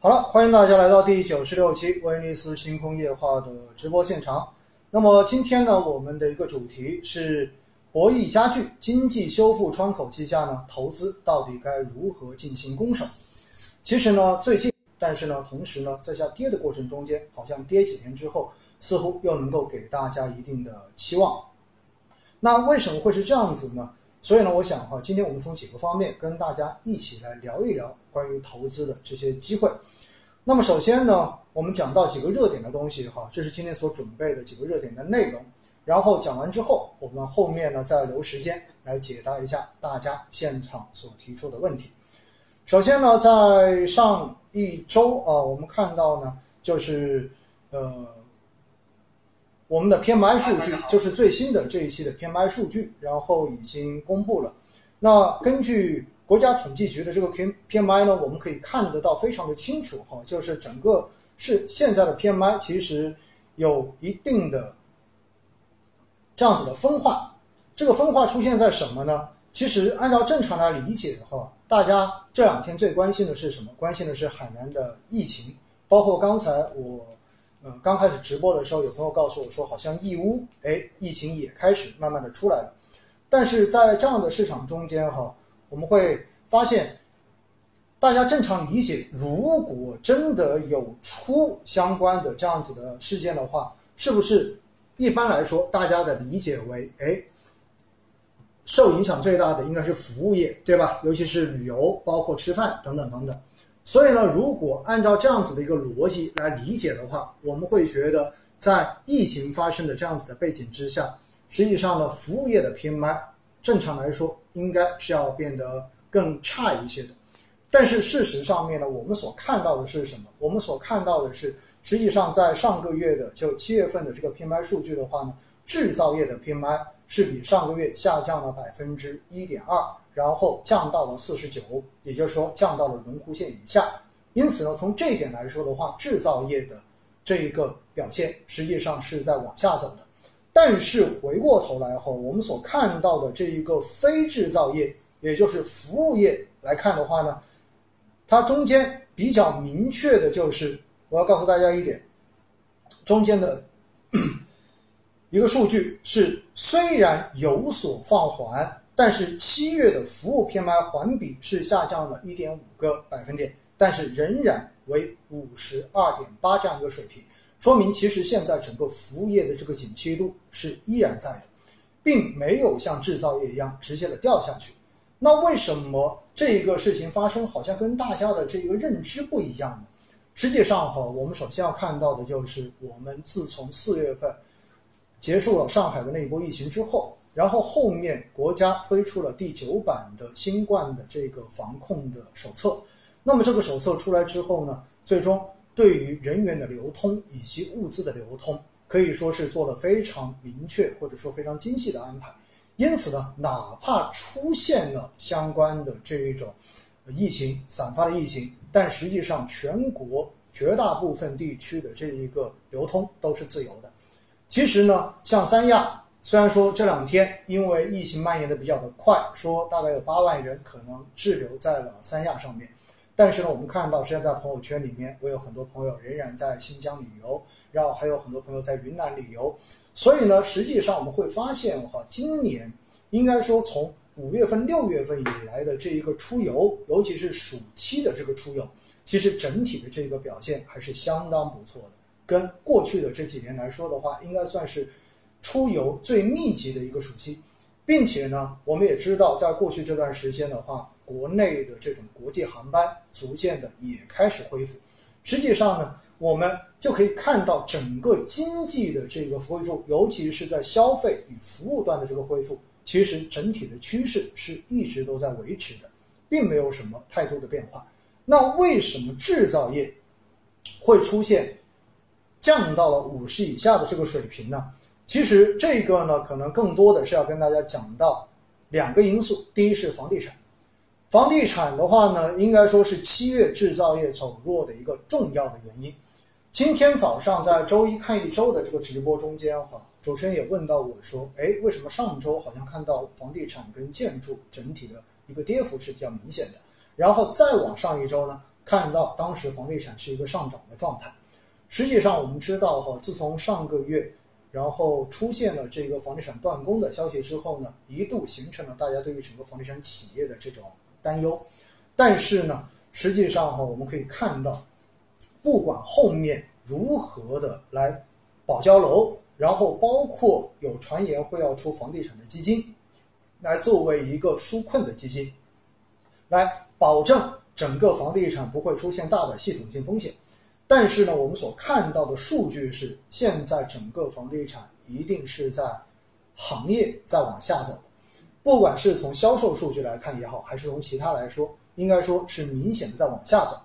好了，欢迎大家来到第九十六期威尼斯星空夜话的直播现场。那么今天呢，我们的一个主题是博弈加剧，经济修复窗口期下呢，投资到底该如何进行攻守？其实呢，最近，但是呢，同时呢，在下跌的过程中间，好像跌几天之后，似乎又能够给大家一定的期望。那为什么会是这样子呢？所以呢，我想哈，今天我们从几个方面跟大家一起来聊一聊关于投资的这些机会。那么首先呢，我们讲到几个热点的东西哈，这是今天所准备的几个热点的内容。然后讲完之后，我们后面呢再留时间来解答一下大家现场所提出的问题。首先呢，在上一周啊，我们看到呢，就是呃。我们的 PMI 数据就是最新的这一期的 PMI 数据，然后已经公布了。那根据国家统计局的这个 P PMI 呢，我们可以看得到非常的清楚哈，就是整个是现在的 PMI 其实有一定的这样子的分化。这个分化出现在什么呢？其实按照正常来理解哈，大家这两天最关心的是什么？关心的是海南的疫情，包括刚才我。嗯，刚开始直播的时候，有朋友告诉我说，好像义乌，哎，疫情也开始慢慢的出来了。但是在这样的市场中间哈，我们会发现，大家正常理解，如果真的有出相关的这样子的事件的话，是不是一般来说大家的理解为，哎，受影响最大的应该是服务业，对吧？尤其是旅游，包括吃饭等等等等。所以呢，如果按照这样子的一个逻辑来理解的话，我们会觉得，在疫情发生的这样子的背景之下，实际上呢，服务业的 PMI 正常来说应该是要变得更差一些的。但是事实上面呢，我们所看到的是什么？我们所看到的是，实际上在上个月的就七月份的这个 PMI 数据的话呢，制造业的 PMI 是比上个月下降了百分之一点二。然后降到了四十九，也就是说降到了荣枯线以下。因此呢，从这一点来说的话，制造业的这一个表现实际上是在往下走的。但是回过头来后，我们所看到的这一个非制造业，也就是服务业来看的话呢，它中间比较明确的就是，我要告诉大家一点，中间的 一个数据是虽然有所放缓。但是七月的服务 PMI 环比是下降了一点五个百分点，但是仍然为五十二点八这样一个水平，说明其实现在整个服务业的这个景气度是依然在的，并没有像制造业一样直接的掉下去。那为什么这一个事情发生好像跟大家的这个认知不一样呢？实际上哈，我们首先要看到的就是我们自从四月份结束了上海的那一波疫情之后。然后后面国家推出了第九版的新冠的这个防控的手册，那么这个手册出来之后呢，最终对于人员的流通以及物资的流通，可以说是做了非常明确或者说非常精细的安排。因此呢，哪怕出现了相关的这一种疫情散发的疫情，但实际上全国绝大部分地区的这一个流通都是自由的。其实呢，像三亚。虽然说这两天因为疫情蔓延的比较的快，说大概有八万人可能滞留在了三亚上面，但是呢，我们看到现在在朋友圈里面，我有很多朋友仍然在新疆旅游，然后还有很多朋友在云南旅游，所以呢，实际上我们会发现哈，今年应该说从五月份、六月份以来的这一个出游，尤其是暑期的这个出游，其实整体的这个表现还是相当不错的，跟过去的这几年来说的话，应该算是。出游最密集的一个暑期，并且呢，我们也知道，在过去这段时间的话，国内的这种国际航班逐渐的也开始恢复。实际上呢，我们就可以看到整个经济的这个恢复，尤其是在消费与服务端的这个恢复，其实整体的趋势是一直都在维持的，并没有什么太多的变化。那为什么制造业会出现降到了五十以下的这个水平呢？其实这个呢，可能更多的是要跟大家讲到两个因素。第一是房地产，房地产的话呢，应该说是七月制造业走弱的一个重要的原因。今天早上在周一看一周的这个直播中间哈，主持人也问到我说，哎，为什么上周好像看到房地产跟建筑整体的一个跌幅是比较明显的，然后再往上一周呢，看到当时房地产是一个上涨的状态。实际上，我们知道哈，自从上个月，然后出现了这个房地产断供的消息之后呢，一度形成了大家对于整个房地产企业的这种担忧。但是呢，实际上哈，我们可以看到，不管后面如何的来保交楼，然后包括有传言会要出房地产的基金，来作为一个纾困的基金，来保证整个房地产不会出现大的系统性风险。但是呢，我们所看到的数据是，现在整个房地产一定是在行业在往下走，不管是从销售数据来看也好，还是从其他来说，应该说是明显的在往下走。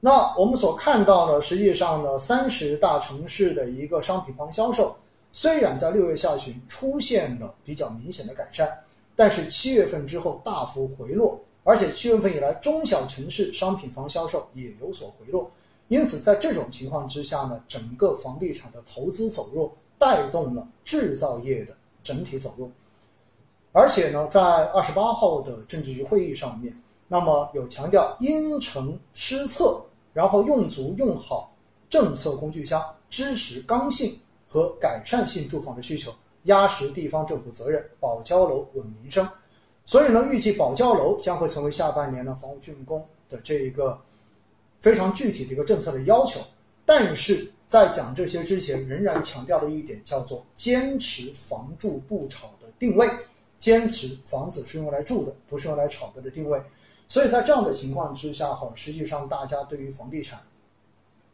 那我们所看到呢，实际上呢，三十大城市的一个商品房销售，虽然在六月下旬出现了比较明显的改善，但是七月份之后大幅回落，而且七月份以来中小城市商品房销售也有所回落。因此，在这种情况之下呢，整个房地产的投资走弱，带动了制造业的整体走弱。而且呢，在二十八号的政治局会议上面，那么有强调因城施策，然后用足用好政策工具箱，支持刚性和改善性住房的需求，压实地方政府责任，保交楼稳民生。所以呢，预计保交楼将会成为下半年呢房屋竣工的这一个。非常具体的一个政策的要求，但是在讲这些之前，仍然强调了一点，叫做坚持房住不炒的定位，坚持房子是用来住的，不是用来炒的的定位。所以在这样的情况之下，哈，实际上大家对于房地产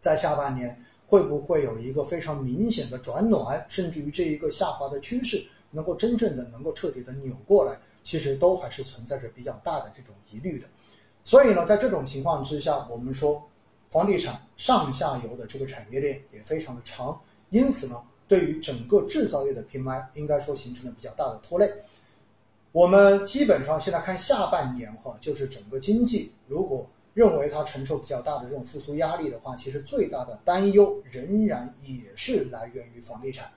在下半年会不会有一个非常明显的转暖，甚至于这一个下滑的趋势能够真正的能够彻底的扭过来，其实都还是存在着比较大的这种疑虑的。所以呢，在这种情况之下，我们说房地产上下游的这个产业链也非常的长，因此呢，对于整个制造业的 PMI 应该说形成了比较大的拖累。我们基本上现在看下半年哈，就是整个经济如果认为它承受比较大的这种复苏压力的话，其实最大的担忧仍然也是来源于房地产。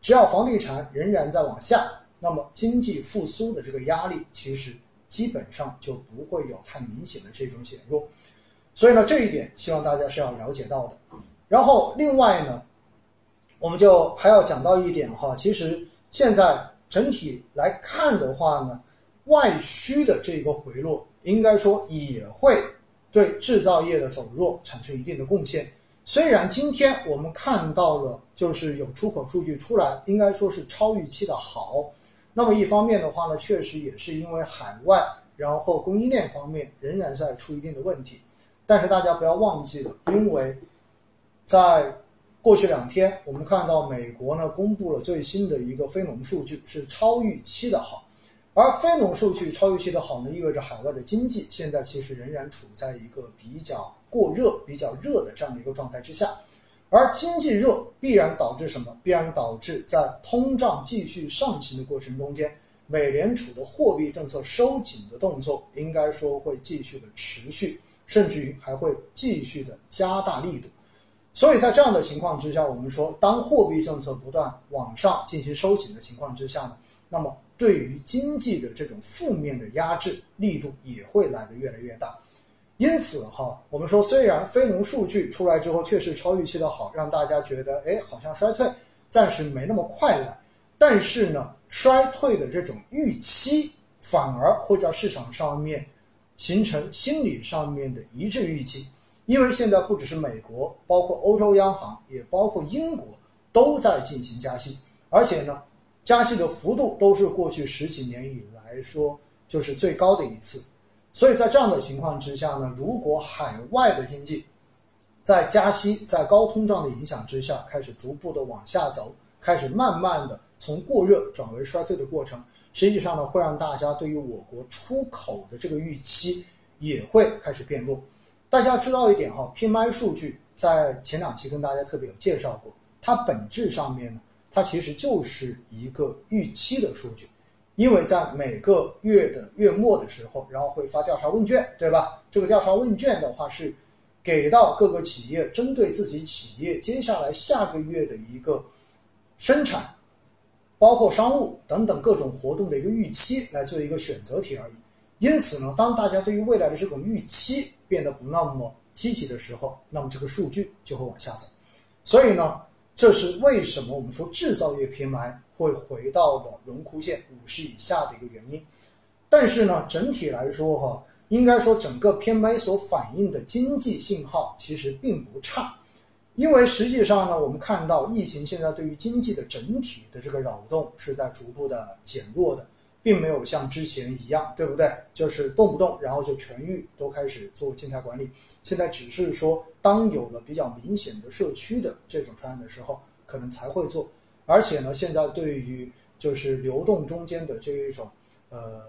只要房地产仍然在往下，那么经济复苏的这个压力其实。基本上就不会有太明显的这种减弱，所以呢，这一点希望大家是要了解到的。然后另外呢，我们就还要讲到一点哈，其实现在整体来看的话呢，外需的这个回落，应该说也会对制造业的走弱产生一定的贡献。虽然今天我们看到了就是有出口数据出来，应该说是超预期的好。那么一方面的话呢，确实也是因为海外，然后供应链方面仍然在出一定的问题。但是大家不要忘记了，因为在过去两天，我们看到美国呢公布了最新的一个非农数据，是超预期的好。而非农数据超预期的好呢，意味着海外的经济现在其实仍然处在一个比较过热、比较热的这样的一个状态之下。而经济热必然导致什么？必然导致在通胀继续上行的过程中间，美联储的货币政策收紧的动作应该说会继续的持续，甚至于还会继续的加大力度。所以在这样的情况之下，我们说，当货币政策不断往上进行收紧的情况之下呢，那么对于经济的这种负面的压制力度也会来得越来越大。因此哈，我们说虽然非农数据出来之后确实超预期的好，让大家觉得哎好像衰退暂时没那么快了，但是呢，衰退的这种预期反而会在市场上面形成心理上面的一致预期，因为现在不只是美国，包括欧洲央行，也包括英国都在进行加息，而且呢，加息的幅度都是过去十几年以来说就是最高的一次。所以在这样的情况之下呢，如果海外的经济在加息、在高通胀的影响之下开始逐步的往下走，开始慢慢的从过热转为衰退的过程，实际上呢，会让大家对于我国出口的这个预期也会开始变弱。大家知道一点哈，PMI 数据在前两期跟大家特别有介绍过，它本质上面呢，它其实就是一个预期的数据。因为在每个月的月末的时候，然后会发调查问卷，对吧？这个调查问卷的话是给到各个企业，针对自己企业接下来下个月的一个生产，包括商务等等各种活动的一个预期来做一个选择题而已。因此呢，当大家对于未来的这种预期变得不那么积极的时候，那么这个数据就会往下走。所以呢，这是为什么我们说制造业 PMI 会回到了荣枯线五十以下的一个原因。但是呢，整体来说哈，应该说整个 PMI 所反映的经济信号其实并不差。因为实际上呢，我们看到疫情现在对于经济的整体的这个扰动是在逐步的减弱的，并没有像之前一样，对不对？就是动不动然后就全域都开始做静态管理。现在只是说，当有了比较明显的社区的这种传染的时候，可能才会做。而且呢，现在对于就是流动中间的这一种呃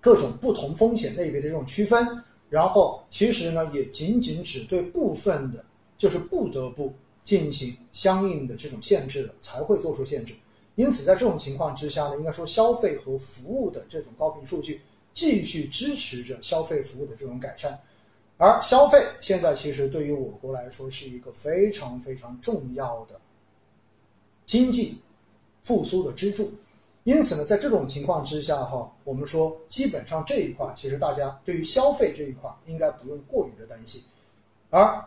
各种不同风险类别的这种区分，然后其实呢，也仅仅只对部分的。就是不得不进行相应的这种限制的，才会做出限制。因此，在这种情况之下呢，应该说消费和服务的这种高频数据继续支持着消费服务的这种改善。而消费现在其实对于我国来说是一个非常非常重要的经济复苏的支柱。因此呢，在这种情况之下哈，我们说基本上这一块其实大家对于消费这一块应该不用过于的担心，而。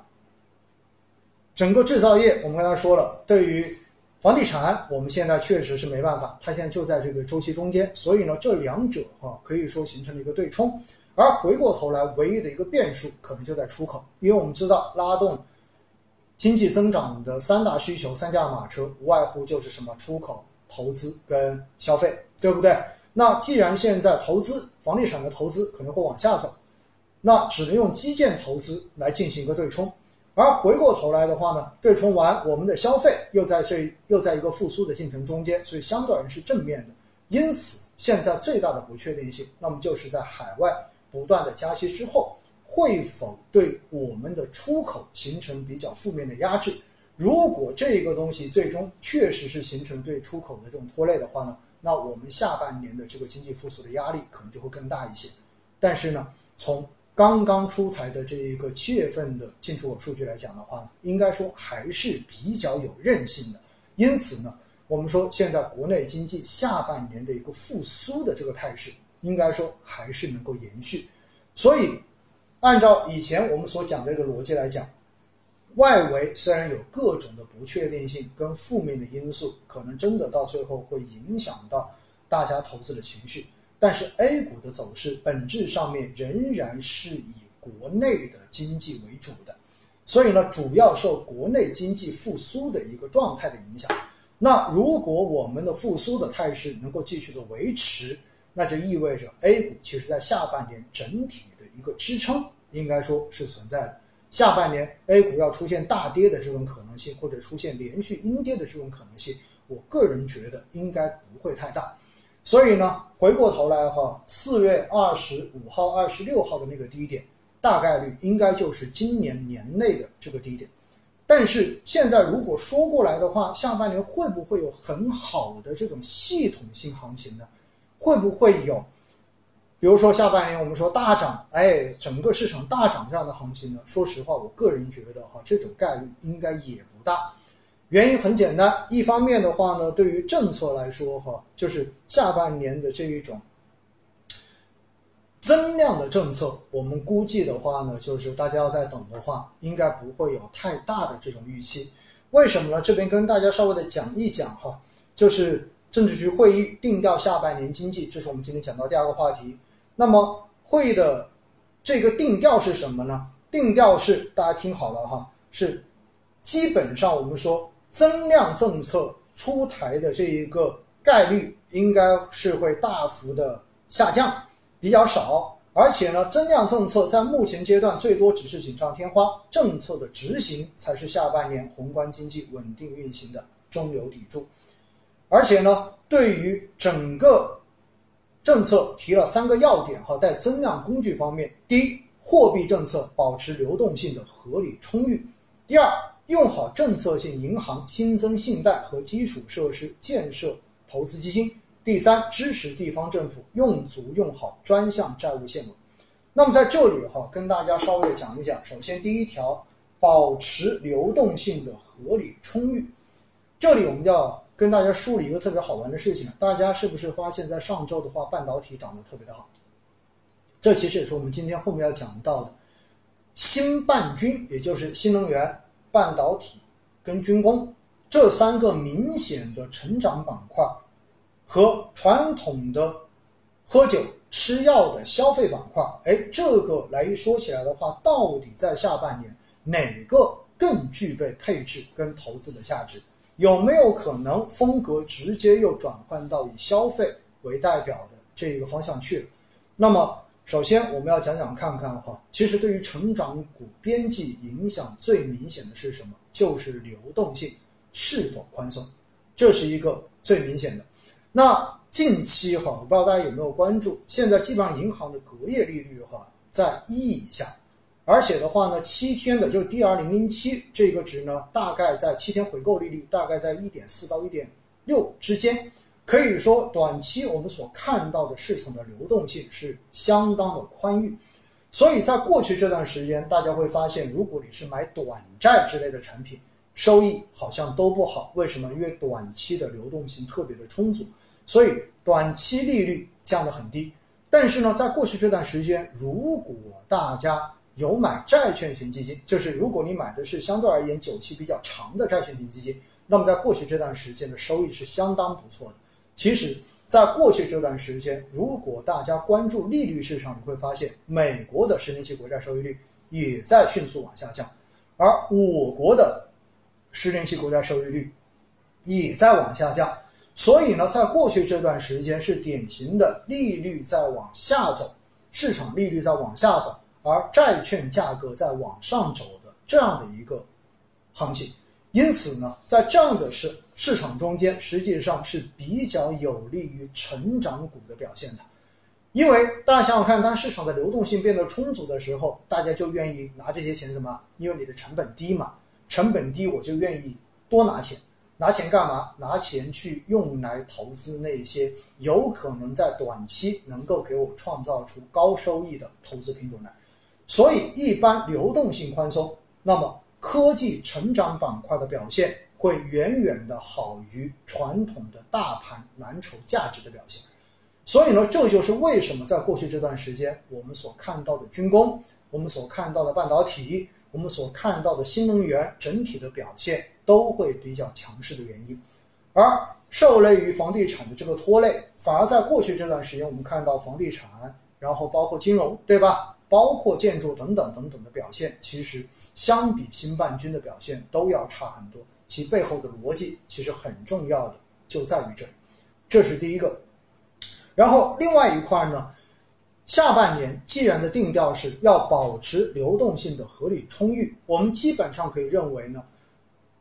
整个制造业，我们刚才说了，对于房地产，我们现在确实是没办法，它现在就在这个周期中间，所以呢，这两者哈可以说形成了一个对冲。而回过头来，唯一的一个变数可能就在出口，因为我们知道拉动经济增长的三大需求、三驾马车，无外乎就是什么出口、投资跟消费，对不对？那既然现在投资房地产的投资可能会往下走，那只能用基建投资来进行一个对冲。而回过头来的话呢，对冲完，我们的消费又在这又在一个复苏的进程中间，所以相对而言是正面的。因此，现在最大的不确定性，那么就是在海外不断的加息之后，会否对我们的出口形成比较负面的压制？如果这个东西最终确实是形成对出口的这种拖累的话呢，那我们下半年的这个经济复苏的压力可能就会更大一些。但是呢，从刚刚出台的这一个七月份的进出口数据来讲的话呢，应该说还是比较有韧性的。因此呢，我们说现在国内经济下半年的一个复苏的这个态势，应该说还是能够延续。所以，按照以前我们所讲的这个逻辑来讲，外围虽然有各种的不确定性跟负面的因素，可能真的到最后会影响到大家投资的情绪。但是 A 股的走势本质上面仍然是以国内的经济为主的，所以呢，主要受国内经济复苏的一个状态的影响。那如果我们的复苏的态势能够继续的维持，那就意味着 A 股其实在下半年整体的一个支撑应该说是存在的。下半年 A 股要出现大跌的这种可能性，或者出现连续阴跌的这种可能性，我个人觉得应该不会太大。所以呢，回过头来的话，四月二十五号、二十六号的那个低点，大概率应该就是今年年内的这个低点。但是现在如果说过来的话，下半年会不会有很好的这种系统性行情呢？会不会有，比如说下半年我们说大涨，哎，整个市场大涨这样的行情呢？说实话，我个人觉得哈，这种概率应该也不大。原因很简单，一方面的话呢，对于政策来说，哈，就是下半年的这一种增量的政策，我们估计的话呢，就是大家要在等的话，应该不会有太大的这种预期。为什么呢？这边跟大家稍微的讲一讲哈，就是政治局会议定调下半年经济，这是我们今天讲到第二个话题。那么会的这个定调是什么呢？定调是大家听好了哈，是基本上我们说。增量政策出台的这一个概率应该是会大幅的下降，比较少。而且呢，增量政策在目前阶段最多只是锦上添花，政策的执行才是下半年宏观经济稳定运行的中流砥柱。而且呢，对于整个政策提了三个要点哈，在增量工具方面，第一，货币政策保持流动性的合理充裕；第二，用好政策性银行新增信贷和基础设施建设投资基金。第三，支持地方政府用足用好专项债务限额。那么在这里哈，跟大家稍微的讲一讲。首先，第一条，保持流动性的合理充裕。这里我们要跟大家梳理一个特别好玩的事情，大家是不是发现，在上周的话，半导体涨得特别的好？这其实也是我们今天后面要讲到的。新半军，也就是新能源、半导体跟军工这三个明显的成长板块，和传统的喝酒吃药的消费板块，哎，这个来一说起来的话，到底在下半年哪个更具备配置跟投资的价值？有没有可能风格直接又转换到以消费为代表的这一个方向去了？那么，首先我们要讲讲看看哈，其实对于成长股边际影响最明显的是什么？就是流动性是否宽松，这是一个最明显的。那近期哈，我不知道大家有没有关注，现在基本上银行的隔夜利率哈在一以下。而且的话呢，七天的就是 D R 零零七这个值呢，大概在七天回购利率大概在一点四到一点六之间，可以说短期我们所看到的市场的流动性是相当的宽裕。所以在过去这段时间，大家会发现，如果你是买短债之类的产品，收益好像都不好。为什么？因为短期的流动性特别的充足，所以短期利率降得很低。但是呢，在过去这段时间，如果大家有买债券型基金，就是如果你买的是相对而言久期比较长的债券型基金，那么在过去这段时间的收益是相当不错的。其实，在过去这段时间，如果大家关注利率市场，你会发现美国的十年期国债收益率也在迅速往下降，而我国的十年期国债收益率也在往下降。所以呢，在过去这段时间是典型的利率在往下走，市场利率在往下走。而债券价格在往上走的这样的一个行情，因此呢，在这样的市市场中间，实际上是比较有利于成长股的表现的。因为大家想想看，当市场的流动性变得充足的时候，大家就愿意拿这些钱什么？因为你的成本低嘛，成本低我就愿意多拿钱。拿钱干嘛？拿钱去用来投资那些有可能在短期能够给我创造出高收益的投资品种来。所以，一般流动性宽松，那么科技成长板块的表现会远远的好于传统的大盘蓝筹价值的表现。所以呢，这就是为什么在过去这段时间，我们所看到的军工，我们所看到的半导体，我们所看到的新能源整体的表现都会比较强势的原因。而受累于房地产的这个拖累，反而在过去这段时间，我们看到房地产，然后包括金融，对吧？包括建筑等等等等的表现，其实相比新半军的表现都要差很多。其背后的逻辑其实很重要的就在于这，这是第一个。然后另外一块呢，下半年既然的定调是要保持流动性的合理充裕，我们基本上可以认为呢，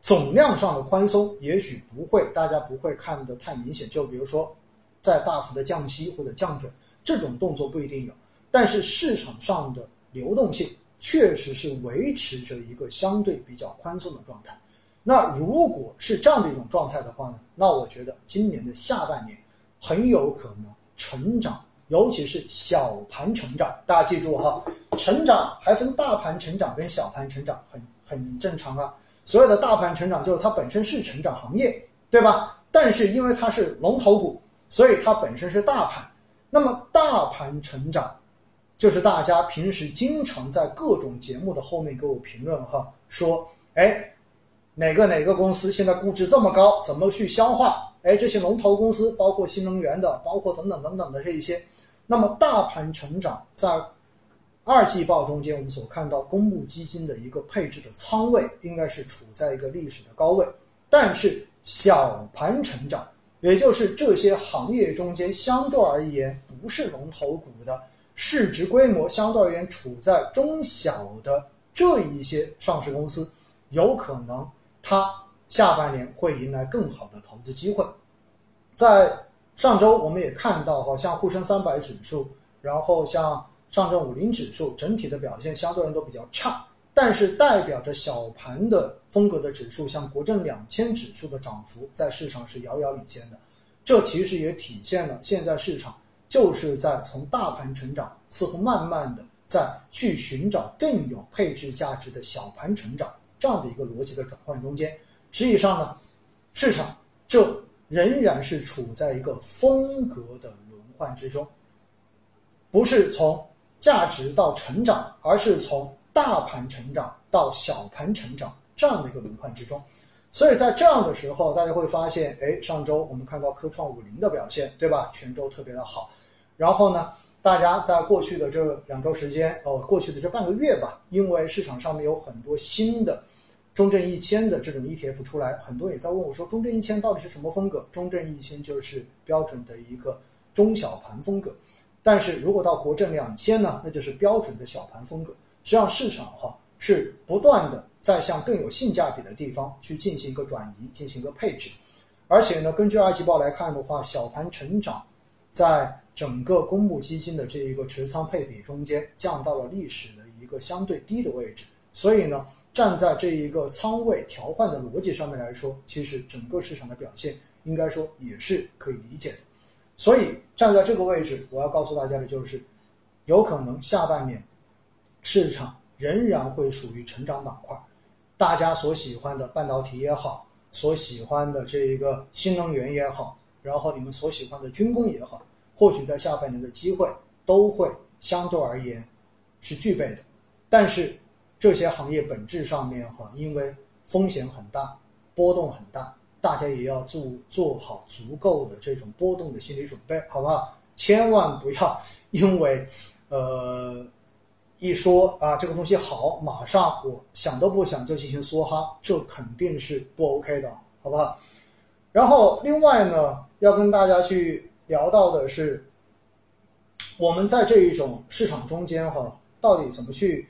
总量上的宽松也许不会，大家不会看得太明显。就比如说，在大幅的降息或者降准这种动作不一定有。但是市场上的流动性确实是维持着一个相对比较宽松的状态。那如果是这样的一种状态的话呢？那我觉得今年的下半年很有可能成长，尤其是小盘成长。大家记住哈，成长还分大盘成长跟小盘成长，很很正常啊。所有的大盘成长就是它本身是成长行业，对吧？但是因为它是龙头股，所以它本身是大盘。那么大盘成长。就是大家平时经常在各种节目的后面给我评论哈，说哎，哪个哪个公司现在估值这么高，怎么去消化？哎，这些龙头公司，包括新能源的，包括等等等等的这一些，那么大盘成长在二季报中间，我们所看到公募基金的一个配置的仓位应该是处在一个历史的高位，但是小盘成长，也就是这些行业中间相对而言不是龙头股的。市值规模相对而言处在中小的这一些上市公司，有可能它下半年会迎来更好的投资机会。在上周我们也看到，好像沪深三百指数，然后像上证五零指数整体的表现相对而言都比较差，但是代表着小盘的风格的指数，像国证两千指数的涨幅在市场是遥遥领先的。这其实也体现了现在市场。就是在从大盘成长，似乎慢慢的在去寻找更有配置价值的小盘成长这样的一个逻辑的转换中间。实际上呢，市场这仍然是处在一个风格的轮换之中，不是从价值到成长，而是从大盘成长到小盘成长这样的一个轮换之中。所以在这样的时候，大家会发现，哎，上周我们看到科创五零的表现，对吧？全周特别的好。然后呢，大家在过去的这两周时间，哦，过去的这半个月吧，因为市场上面有很多新的中证一千的这种 ETF 出来，很多也在问我说，中证一千到底是什么风格？中证一千就是标准的一个中小盘风格。但是如果到国证两千呢，那就是标准的小盘风格。实际上市场哈是不断的。在向更有性价比的地方去进行一个转移，进行一个配置，而且呢，根据二季报来看的话，小盘成长在整个公募基金的这一个持仓配比中间降到了历史的一个相对低的位置，所以呢，站在这一个仓位调换的逻辑上面来说，其实整个市场的表现应该说也是可以理解的。所以站在这个位置，我要告诉大家的就是，有可能下半年市场仍然会属于成长板块。大家所喜欢的半导体也好，所喜欢的这一个新能源也好，然后你们所喜欢的军工也好，或许在下半年的机会都会相对而言是具备的。但是这些行业本质上面哈，因为风险很大，波动很大，大家也要做做好足够的这种波动的心理准备，好不好？千万不要因为呃。一说啊，这个东西好，马上我想都不想就进行梭哈，这肯定是不 OK 的，好不好？然后另外呢，要跟大家去聊到的是，我们在这一种市场中间哈，到底怎么去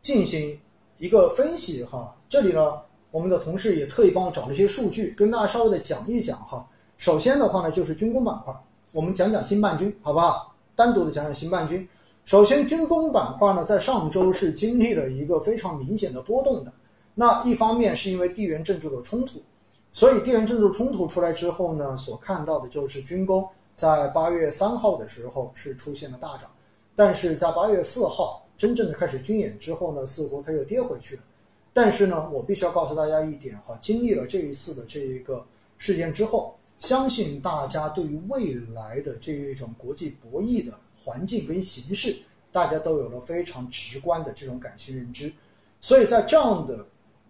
进行一个分析哈？这里呢，我们的同事也特意帮我找了一些数据，跟大家稍微的讲一讲哈。首先的话呢，就是军工板块，我们讲讲新半军，好不好？单独的讲讲新半军。首先，军工板块呢，在上周是经历了一个非常明显的波动的。那一方面是因为地缘政治的冲突，所以地缘政治冲突出来之后呢，所看到的就是军工在八月三号的时候是出现了大涨，但是在八月四号真正的开始军演之后呢，似乎它又跌回去了。但是呢，我必须要告诉大家一点哈，经历了这一次的这一个事件之后，相信大家对于未来的这一种国际博弈的。环境跟形势，大家都有了非常直观的这种感性认知，所以在这样的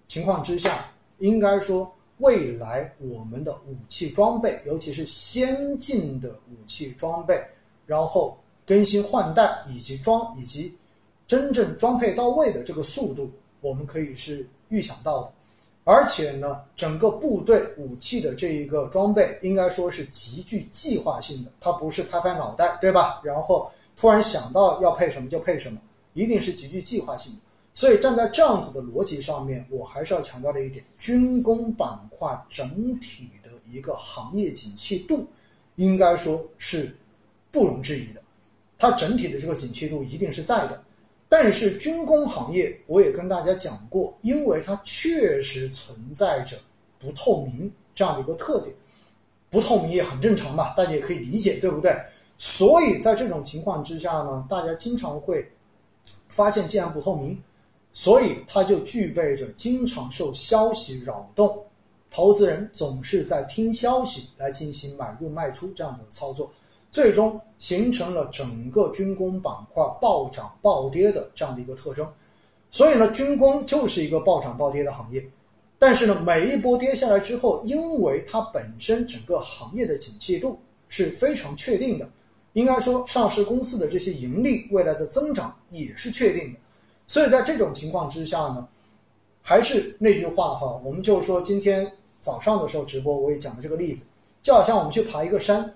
情况之下，应该说未来我们的武器装备，尤其是先进的武器装备，然后更新换代以及装以及真正装配到位的这个速度，我们可以是预想到的。而且呢，整个部队武器的这一个装备，应该说是极具计划性的，它不是拍拍脑袋，对吧？然后突然想到要配什么就配什么，一定是极具计划性的。所以站在这样子的逻辑上面，我还是要强调的一点，军工板块整体的一个行业景气度，应该说是不容置疑的，它整体的这个景气度一定是在的。但是军工行业，我也跟大家讲过，因为它确实存在着不透明这样的一个特点，不透明也很正常嘛，大家也可以理解，对不对？所以在这种情况之下呢，大家经常会发现，既然不透明，所以它就具备着经常受消息扰动，投资人总是在听消息来进行买入卖出这样的操作。最终形成了整个军工板块暴涨暴跌的这样的一个特征，所以呢，军工就是一个暴涨暴跌的行业。但是呢，每一波跌下来之后，因为它本身整个行业的景气度是非常确定的，应该说上市公司的这些盈利未来的增长也是确定的。所以在这种情况之下呢，还是那句话哈，我们就是说今天早上的时候直播我也讲了这个例子，就好像我们去爬一个山。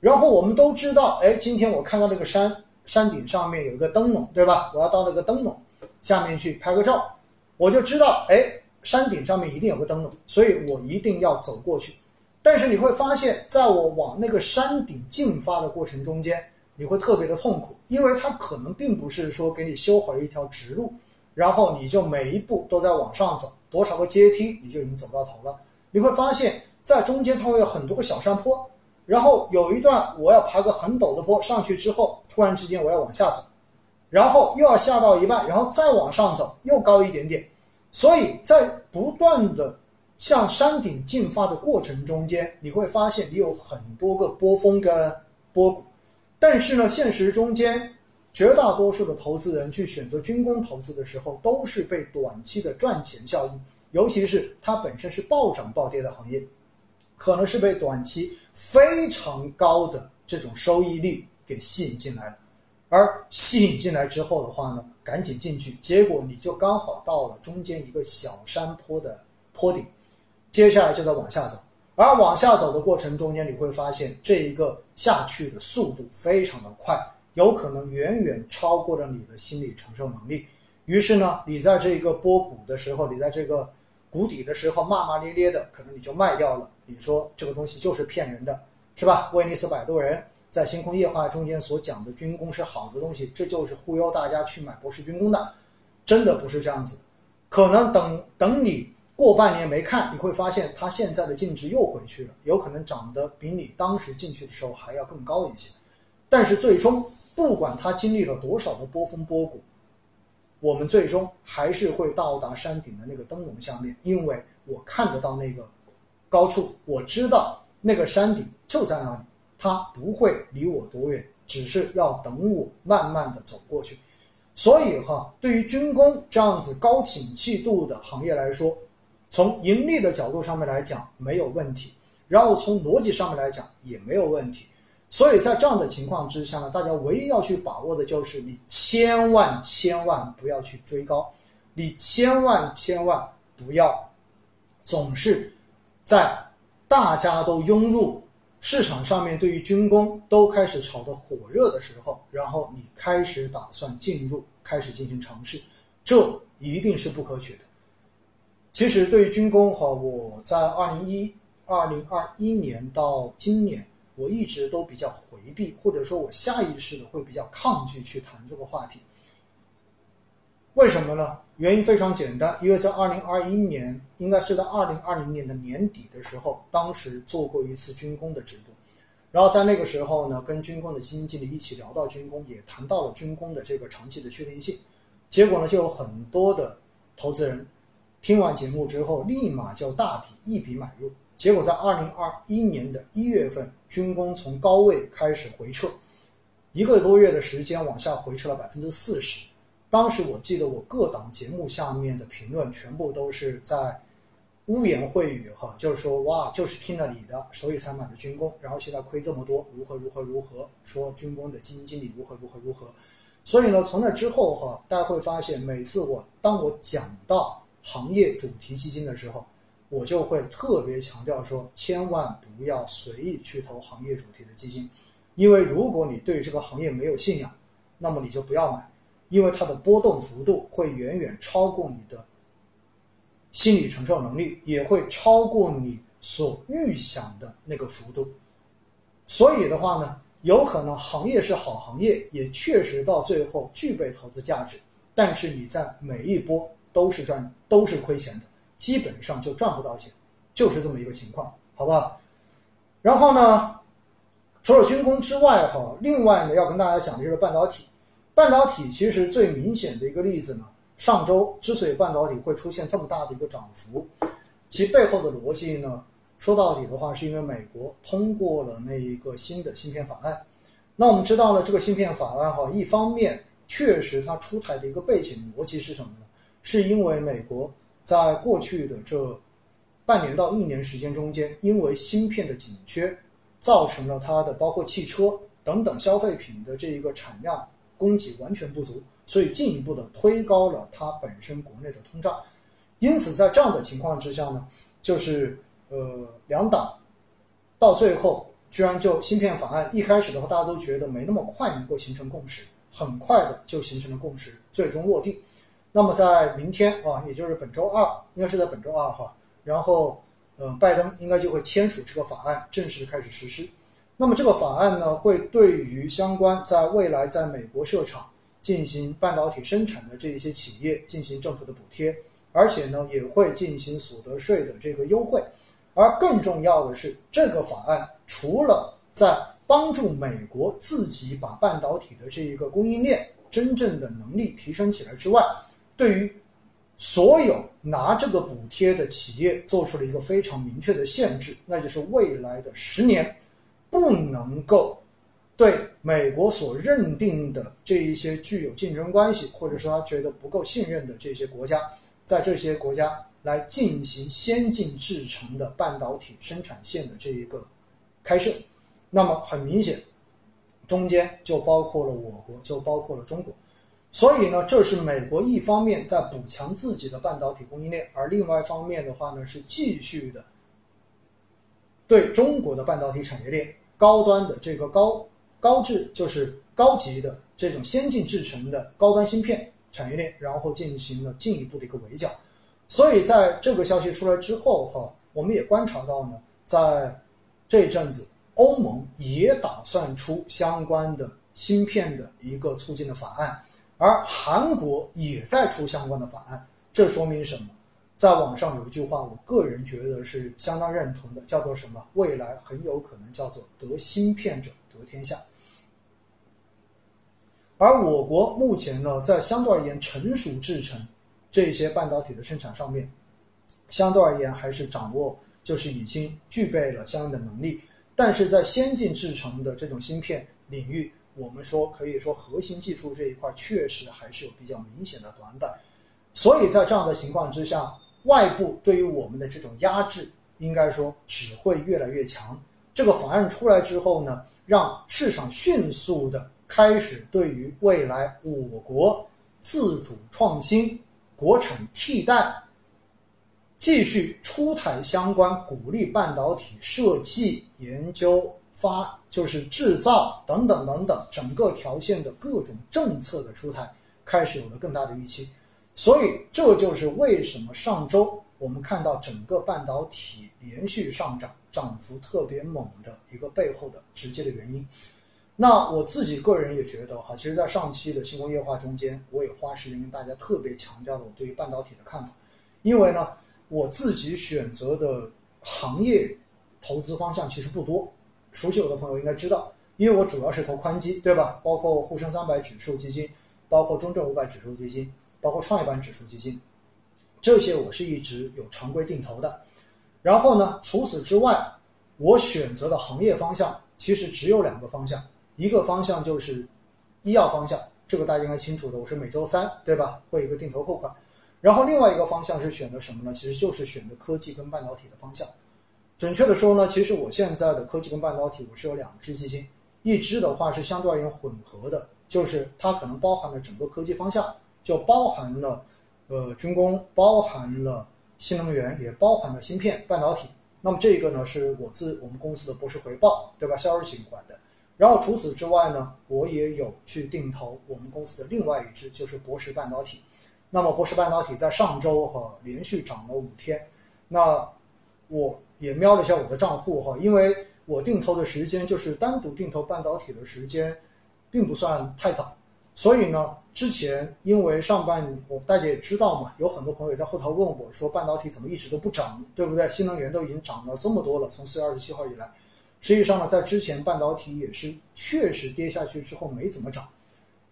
然后我们都知道，哎，今天我看到那个山山顶上面有一个灯笼，对吧？我要到那个灯笼下面去拍个照，我就知道，哎，山顶上面一定有个灯笼，所以我一定要走过去。但是你会发现，在我往那个山顶进发的过程中间，你会特别的痛苦，因为它可能并不是说给你修好了一条直路，然后你就每一步都在往上走，多少个阶梯你就已经走到头了。你会发现在中间它会有很多个小山坡。然后有一段我要爬个很陡的坡上去之后，突然之间我要往下走，然后又要下到一半，然后再往上走，又高一点点。所以在不断的向山顶进发的过程中间，你会发现你有很多个波峰跟波谷。但是呢，现实中间绝大多数的投资人去选择军工投资的时候，都是被短期的赚钱效应，尤其是它本身是暴涨暴跌的行业，可能是被短期非常高的这种收益率给吸引进来的。而吸引进来之后的话呢，赶紧进去，结果你就刚好到了中间一个小山坡的坡顶，接下来就在往下走。而往下走的过程中间，你会发现这一个下去的速度非常的快，有可能远远超过了你的心理承受能力。于是呢，你在这个波谷的时候，你在这个谷底的时候骂骂咧咧的，可能你就卖掉了。你说这个东西就是骗人的，是吧？威尼斯摆渡人在星空夜话中间所讲的军工是好的东西，这就是忽悠大家去买博士军工的，真的不是这样子。可能等等你。过半年没看，你会发现它现在的净值又回去了，有可能涨得比你当时进去的时候还要更高一些。但是最终，不管它经历了多少的波峰波谷，我们最终还是会到达山顶的那个灯笼下面，因为我看得到那个高处，我知道那个山顶就在那里，它不会离我多远，只是要等我慢慢的走过去。所以哈，对于军工这样子高景气度的行业来说，从盈利的角度上面来讲没有问题，然后从逻辑上面来讲也没有问题，所以在这样的情况之下呢，大家唯一要去把握的就是你千万千万不要去追高，你千万千万不要总是在大家都涌入市场上面，对于军工都开始炒得火热的时候，然后你开始打算进入，开始进行尝试，这一定是不可取的。其实对于军工哈，我在二零一二零二一年到今年，我一直都比较回避，或者说我下意识的会比较抗拒去谈这个话题。为什么呢？原因非常简单，因为在二零二一年，应该是在二零二零年的年底的时候，当时做过一次军工的直播，然后在那个时候呢，跟军工的基金经理一起聊到军工，也谈到了军工的这个长期的确定性，结果呢，就有很多的投资人。听完节目之后，立马就大笔一笔买入。结果在二零二一年的一月份，军工从高位开始回撤，一个多月的时间往下回撤了百分之四十。当时我记得我各档节目下面的评论全部都是在污言秽语哈，就是说哇，就是听了你的，所以才买的军工，然后现在亏这么多，如何如何如何，说军工的基金经理如何如何如何。所以呢，从那之后哈，大家会发现，每次我当我讲到。行业主题基金的时候，我就会特别强调说，千万不要随意去投行业主题的基金，因为如果你对这个行业没有信仰，那么你就不要买，因为它的波动幅度会远远超过你的心理承受能力，也会超过你所预想的那个幅度。所以的话呢，有可能行业是好行业，也确实到最后具备投资价值，但是你在每一波。都是赚，都是亏钱的，基本上就赚不到钱，就是这么一个情况，好吧？然后呢，除了军工之外，哈，另外呢要跟大家讲的就是半导体。半导体其实最明显的一个例子呢，上周之所以半导体会出现这么大的一个涨幅，其背后的逻辑呢，说到底的话，是因为美国通过了那一个新的芯片法案。那我们知道了这个芯片法案，哈，一方面确实它出台的一个背景逻辑是什么呢？是因为美国在过去的这半年到一年时间中间，因为芯片的紧缺，造成了它的包括汽车等等消费品的这一个产量供给完全不足，所以进一步的推高了它本身国内的通胀。因此，在这样的情况之下呢，就是呃两党到最后居然就芯片法案一开始的话，大家都觉得没那么快能够形成共识，很快的就形成了共识，最终落定。那么在明天啊，也就是本周二，应该是在本周二哈，然后，呃，拜登应该就会签署这个法案，正式开始实施。那么这个法案呢，会对于相关在未来在美国设厂进行半导体生产的这一些企业进行政府的补贴，而且呢，也会进行所得税的这个优惠。而更重要的是，这个法案除了在帮助美国自己把半导体的这一个供应链真正的能力提升起来之外，对于所有拿这个补贴的企业做出了一个非常明确的限制，那就是未来的十年不能够对美国所认定的这一些具有竞争关系，或者说他觉得不够信任的这些国家，在这些国家来进行先进制程的半导体生产线的这一个开设。那么很明显，中间就包括了我国，就包括了中国。所以呢，这是美国一方面在补强自己的半导体供应链，而另外一方面的话呢，是继续的对中国的半导体产业链高端的这个高高质，就是高级的这种先进制程的高端芯片产业链，然后进行了进一步的一个围剿。所以在这个消息出来之后，哈，我们也观察到呢，在这一阵子，欧盟也打算出相关的芯片的一个促进的法案。而韩国也在出相关的法案，这说明什么？在网上有一句话，我个人觉得是相当认同的，叫做什么？未来很有可能叫做“得芯片者得天下”。而我国目前呢，在相对而言成熟制程这些半导体的生产上面，相对而言还是掌握，就是已经具备了相应的能力，但是在先进制程的这种芯片领域。我们说，可以说核心技术这一块确实还是有比较明显的短板，所以在这样的情况之下，外部对于我们的这种压制，应该说只会越来越强。这个法案出来之后呢，让市场迅速的开始对于未来我国自主创新、国产替代、继续出台相关鼓励半导体设计研究。发就是制造等等等等，整个条线的各种政策的出台开始有了更大的预期，所以这就是为什么上周我们看到整个半导体连续上涨，涨幅特别猛的一个背后的直接的原因。那我自己个人也觉得哈，其实，在上期的星空夜话中间，我也花时间跟大家特别强调了我对于半导体的看法，因为呢，我自己选择的行业投资方向其实不多。熟悉我的朋友应该知道，因为我主要是投宽基，对吧？包括沪深三百指数基金，包括中证五百指数基金，包括创业板指数基金，这些我是一直有常规定投的。然后呢，除此之外，我选择的行业方向其实只有两个方向，一个方向就是医药方向，这个大家应该清楚的，我是每周三，对吧？会一个定投扣款。然后另外一个方向是选的什么呢？其实就是选的科技跟半导体的方向。准确的说呢，其实我现在的科技跟半导体，我是有两只基金，一只的话是相对而言混合的，就是它可能包含了整个科技方向，就包含了呃军工，包含了新能源，也包含了芯片半导体。那么这个呢是我自我们公司的博士回报，对吧？肖日锦管的。然后除此之外呢，我也有去定投我们公司的另外一只，就是博时半导体。那么博时半导体在上周哈连续涨了五天，那我。也瞄了一下我的账户哈，因为我定投的时间就是单独定投半导体的时间，并不算太早，所以呢，之前因为上半我大家也知道嘛，有很多朋友在后头问我说半导体怎么一直都不涨，对不对？新能源都已经涨了这么多了，从四月二十七号以来，实际上呢，在之前半导体也是确实跌下去之后没怎么涨，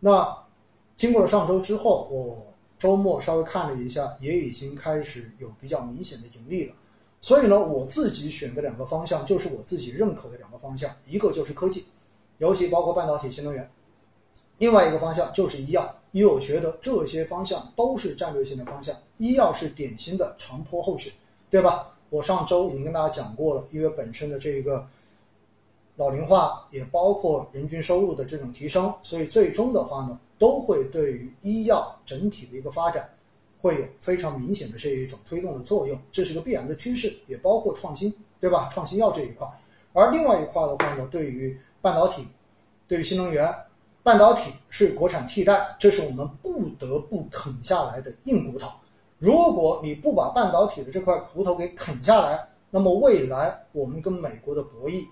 那经过了上周之后，我周末稍微看了一下，也已经开始有比较明显的盈利了。所以呢，我自己选的两个方向就是我自己认可的两个方向，一个就是科技，尤其包括半导体、新能源；另外一个方向就是医药，因为我觉得这些方向都是战略性的方向。医药是典型的长坡后市，对吧？我上周已经跟大家讲过了，因为本身的这个老龄化，也包括人均收入的这种提升，所以最终的话呢，都会对于医药整体的一个发展。会有非常明显的这一种推动的作用，这是个必然的趋势，也包括创新，对吧？创新药这一块，而另外一块的话呢，对于半导体，对于新能源，半导体是国产替代，这是我们不得不啃下来的硬骨头。如果你不把半导体的这块骨头给啃下来，那么未来我们跟美国的博弈，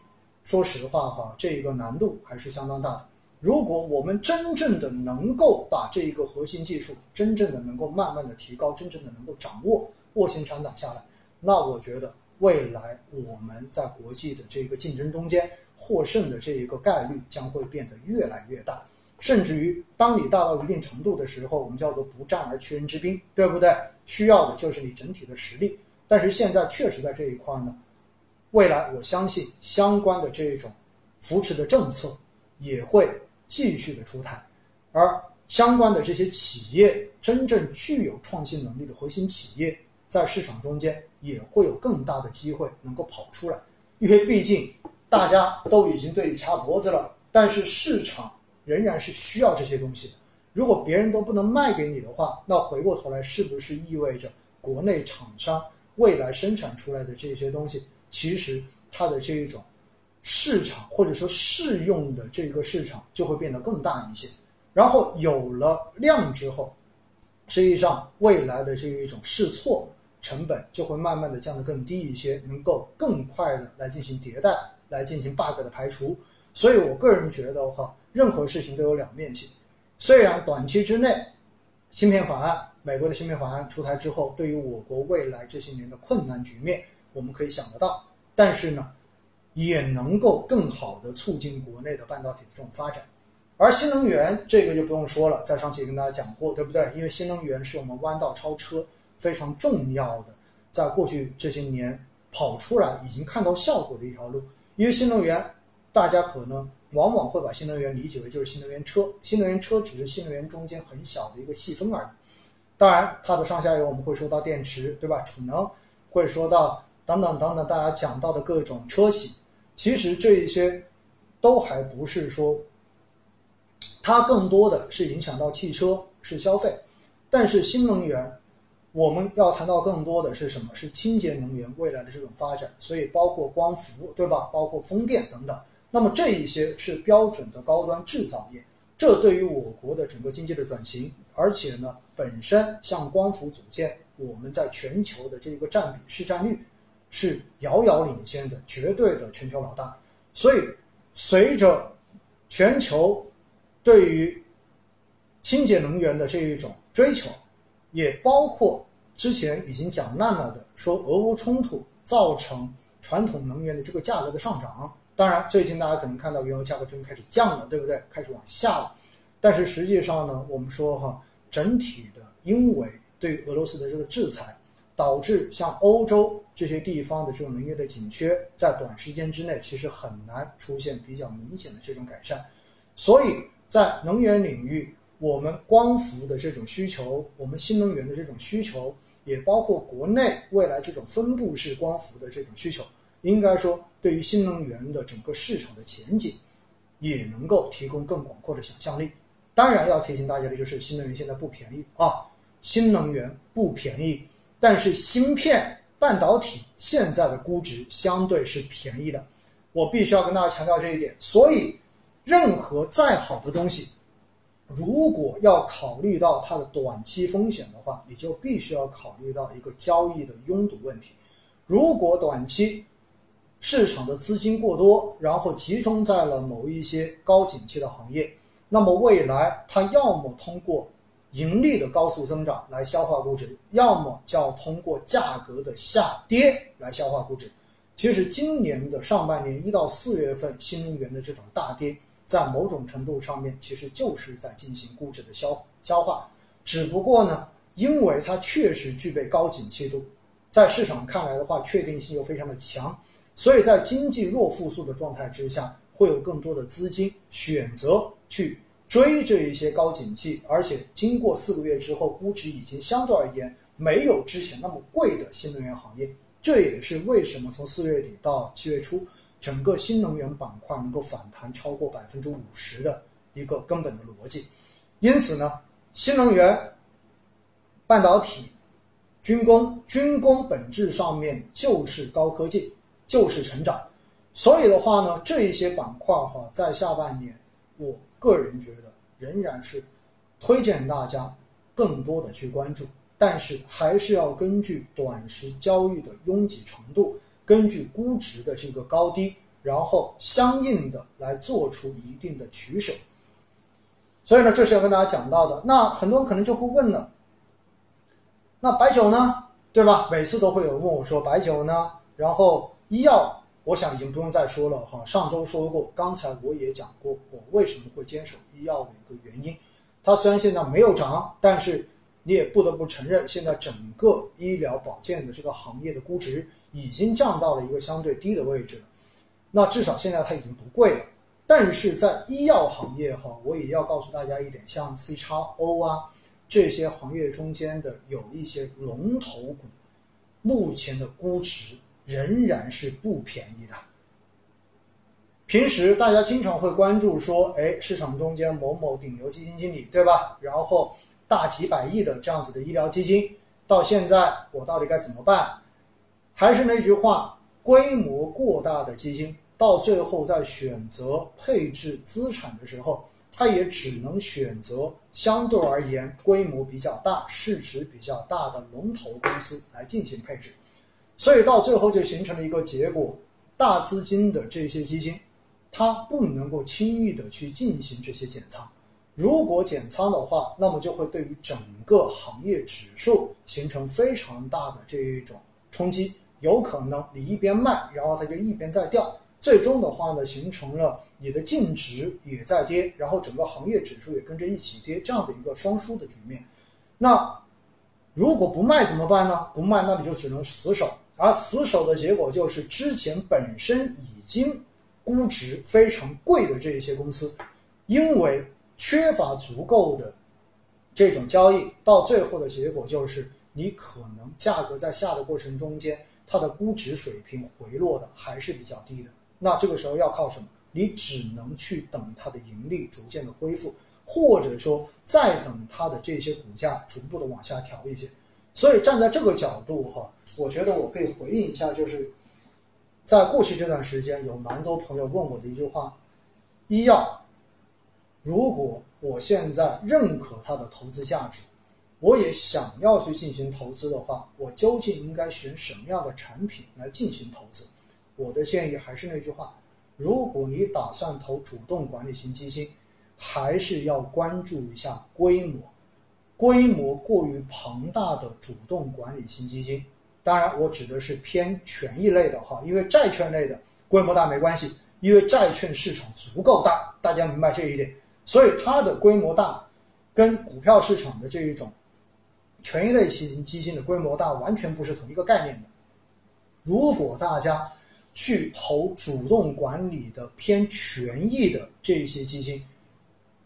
说实话哈，这个难度还是相当大的。如果我们真正的能够把这一个核心技术真正的能够慢慢的提高，真正的能够掌握卧薪尝胆下来，那我觉得未来我们在国际的这个竞争中间获胜的这一个概率将会变得越来越大，甚至于当你大到一定程度的时候，我们叫做不战而屈人之兵，对不对？需要的就是你整体的实力。但是现在确实在这一块呢，未来我相信相关的这一种扶持的政策。也会继续的出台，而相关的这些企业，真正具有创新能力的核心企业，在市场中间也会有更大的机会能够跑出来，因为毕竟大家都已经对你掐脖子了，但是市场仍然是需要这些东西的。如果别人都不能卖给你的话，那回过头来是不是意味着国内厂商未来生产出来的这些东西，其实它的这一种市场或者说适用的这个市场就会变得更大一些？然后有了量之后，实际上未来的这一种试错成本就会慢慢的降得更低一些，能够更快的来进行迭代，来进行 bug 的排除。所以我个人觉得话，任何事情都有两面性。虽然短期之内，芯片法案，美国的芯片法案出台之后，对于我国未来这些年的困难局面，我们可以想得到，但是呢，也能够更好的促进国内的半导体的这种发展。而新能源这个就不用说了，在上期也跟大家讲过，对不对？因为新能源是我们弯道超车非常重要的，在过去这些年跑出来已经看到效果的一条路。因为新能源，大家可能。往往会把新能源理解为就是新能源车，新能源车只是新能源中间很小的一个细分而已。当然，它的上下游我们会说到电池，对吧？储能，会说到等等等等，大家讲到的各种车企，其实这一些都还不是说，它更多的是影响到汽车是消费。但是新能源，我们要谈到更多的是什么？是清洁能源未来的这种发展，所以包括光伏，对吧？包括风电等等。那么这一些是标准的高端制造业，这对于我国的整个经济的转型，而且呢，本身像光伏组件，我们在全球的这个占比市占率是遥遥领先的，绝对的全球老大。所以，随着全球对于清洁能源的这一种追求，也包括之前已经讲烂了的，说俄乌冲突造成传统能源的这个价格的上涨。当然，最近大家可能看到原油价格终于开始降了，对不对？开始往下了。但是实际上呢，我们说哈，整体的因为对俄罗斯的这个制裁，导致像欧洲这些地方的这种能源的紧缺，在短时间之内其实很难出现比较明显的这种改善。所以在能源领域，我们光伏的这种需求，我们新能源的这种需求，也包括国内未来这种分布式光伏的这种需求。应该说，对于新能源的整个市场的前景，也能够提供更广阔的想象力。当然，要提醒大家的就是，新能源现在不便宜啊，新能源不便宜。但是，芯片半导体现在的估值相对是便宜的，我必须要跟大家强调这一点。所以，任何再好的东西，如果要考虑到它的短期风险的话，你就必须要考虑到一个交易的拥堵问题。如果短期，市场的资金过多，然后集中在了某一些高景气的行业，那么未来它要么通过盈利的高速增长来消化估值，要么就要通过价格的下跌来消化估值。其实今年的上半年一到四月份，新能源的这种大跌，在某种程度上面其实就是在进行估值的消消化。只不过呢，因为它确实具备高景气度，在市场看来的话，确定性又非常的强。所以在经济弱复苏的状态之下，会有更多的资金选择去追这一些高景气，而且经过四个月之后，估值已经相对而言没有之前那么贵的新能源行业。这也是为什么从四月底到七月初，整个新能源板块能够反弹超过百分之五十的一个根本的逻辑。因此呢，新能源、半导体、军工，军工本质上面就是高科技。就是成长，所以的话呢，这一些板块哈，在下半年，我个人觉得仍然是推荐大家更多的去关注，但是还是要根据短时交易的拥挤程度，根据估值的这个高低，然后相应的来做出一定的取舍。所以呢，这是要跟大家讲到的。那很多人可能就会问了，那白酒呢，对吧？每次都会有问我说白酒呢，然后。医药，我想已经不用再说了哈。上周说过，刚才我也讲过，我为什么会坚守医药的一个原因。它虽然现在没有涨，但是你也不得不承认，现在整个医疗保健的这个行业的估值已经降到了一个相对低的位置。那至少现在它已经不贵了。但是在医药行业哈，我也要告诉大家一点，像 C 叉 O 啊这些行业中间的有一些龙头股，目前的估值仍然是不便宜的。平时大家经常会关注说，哎，市场中间某某顶流基金经理，对吧？然后大几百亿的这样子的医疗基金，到现在我到底该怎么办？还是那句话，规模过大的基金。到最后，在选择配置资产的时候，他也只能选择相对而言规模比较大、市值比较大的龙头公司来进行配置，所以到最后就形成了一个结果：大资金的这些基金，它不能够轻易的去进行这些减仓。如果减仓的话，那么就会对于整个行业指数形成非常大的这一种冲击，有可能你一边卖，然后它就一边在掉。最终的话呢，形成了你的净值也在跌，然后整个行业指数也跟着一起跌，这样的一个双输的局面。那如果不卖怎么办呢？不卖，那你就只能死守，而死守的结果就是之前本身已经估值非常贵的这一些公司，因为缺乏足够的这种交易，到最后的结果就是你可能价格在下的过程中间，它的估值水平回落的还是比较低的。那这个时候要靠什么？你只能去等它的盈利逐渐的恢复，或者说再等它的这些股价逐步的往下调一些。所以站在这个角度哈，我觉得我可以回应一下，就是在过去这段时间，有蛮多朋友问我的一句话：医药，如果我现在认可它的投资价值，我也想要去进行投资的话，我究竟应该选什么样的产品来进行投资？我的建议还是那句话：如果你打算投主动管理型基金，还是要关注一下规模。规模过于庞大的主动管理型基金，当然我指的是偏权益类的哈，因为债券类的规模大没关系，因为债券市场足够大，大家明白这一点。所以它的规模大，跟股票市场的这一种权益类型基金的规模大完全不是同一个概念的。如果大家，去投主动管理的偏权益的这些基金，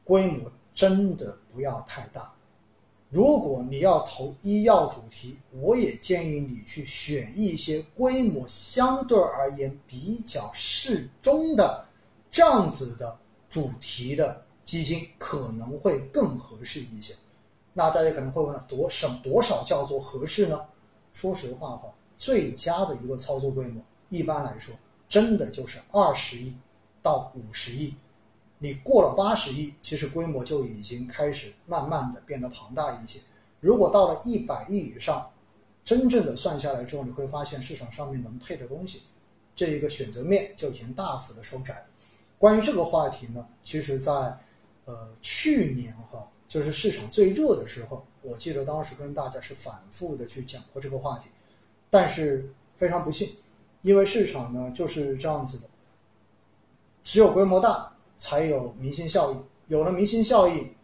规模真的不要太大。如果你要投医药主题，我也建议你去选一些规模相对而言比较适中的这样子的主题的基金，可能会更合适一些。那大家可能会问了，多少多少叫做合适呢？说实话哈，最佳的一个操作规模。一般来说，真的就是二十亿到五十亿，你过了八十亿，其实规模就已经开始慢慢的变得庞大一些。如果到了一百亿以上，真正的算下来之后，你会发现市场上面能配的东西，这一个选择面就已经大幅的收窄。关于这个话题呢，其实在呃去年哈，就是市场最热的时候，我记得当时跟大家是反复的去讲过这个话题，但是非常不幸。因为市场呢就是这样子的，只有规模大才有明星效应，有了明星效应，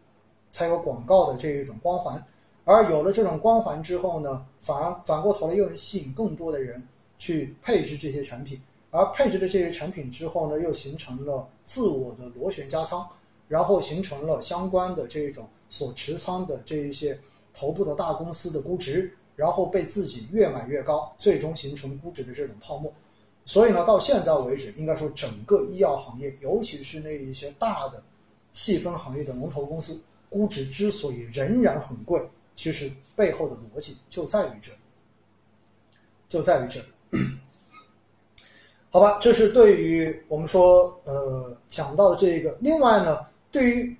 才有广告的这一种光环，而有了这种光环之后呢，反而反过头来又能吸引更多的人去配置这些产品，而配置的这些产品之后呢，又形成了自我的螺旋加仓，然后形成了相关的这一种所持仓的这一些头部的大公司的估值。然后被自己越买越高，最终形成估值的这种泡沫。所以呢，到现在为止，应该说整个医药行业，尤其是那一些大的细分行业的龙头公司，估值之所以仍然很贵，其实背后的逻辑就在于这，就在于这。好吧，这是对于我们说呃讲到的这一个。另外呢，对于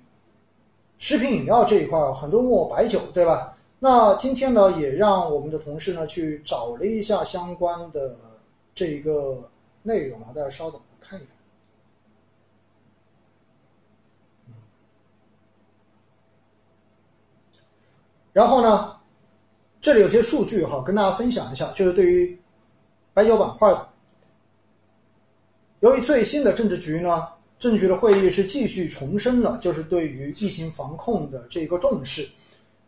食品饮料这一块，很多问我白酒，对吧？那今天呢，也让我们的同事呢去找了一下相关的这一个内容啊，大家稍等，我看一看。然后呢，这里有些数据哈，跟大家分享一下，就是对于白酒板块的。由于最新的政治局呢，政治局的会议是继续重申了，就是对于疫情防控的这个重视。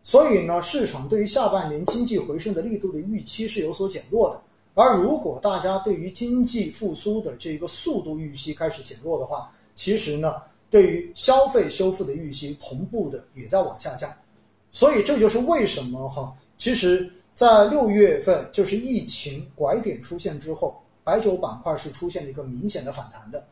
所以呢，市场对于下半年经济回升的力度的预期是有所减弱的。而如果大家对于经济复苏的这个速度预期开始减弱的话，其实呢，对于消费修复的预期同步的也在往下降。所以这就是为什么哈，其实，在六月份就是疫情拐点出现之后，白酒板块是出现了一个明显的反弹的。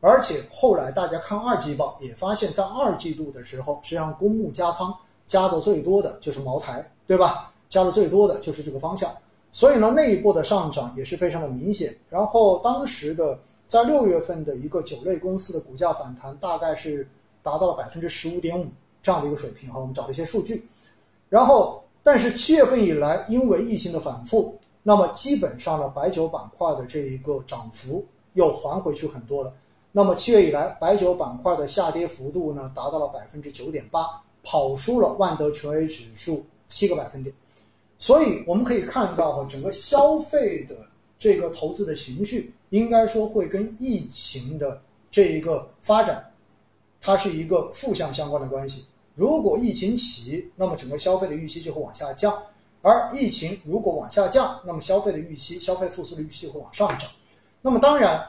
而且后来大家看二季报也发现，在二季度的时候，实际上公募加仓加的最多的就是茅台，对吧？加的最多的就是这个方向。所以呢，那一波的上涨也是非常的明显。然后当时的在六月份的一个酒类公司的股价反弹，大概是达到了百分之十五点五这样的一个水平哈。我们找了一些数据。然后，但是七月份以来，因为疫情的反复，那么基本上呢，白酒板块的这一个涨幅又还回去很多了。那么七月以来，白酒板块的下跌幅度呢，达到了百分之九点八，跑输了万德全 A 指数七个百分点。所以我们可以看到哈，整个消费的这个投资的情绪，应该说会跟疫情的这一个发展，它是一个负向相关的关系。如果疫情起，那么整个消费的预期就会往下降；而疫情如果往下降，那么消费的预期、消费复苏的预期会往上涨。那么当然。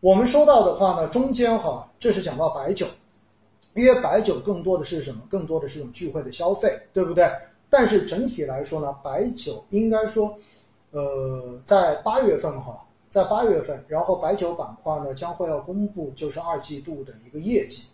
我们说到的话呢，中间哈，这是讲到白酒，因为白酒更多的是什么？更多的是一种聚会的消费，对不对？但是整体来说呢，白酒应该说，呃，在八月份哈，在八月份，然后白酒板块呢将会要公布就是二季度的一个业绩。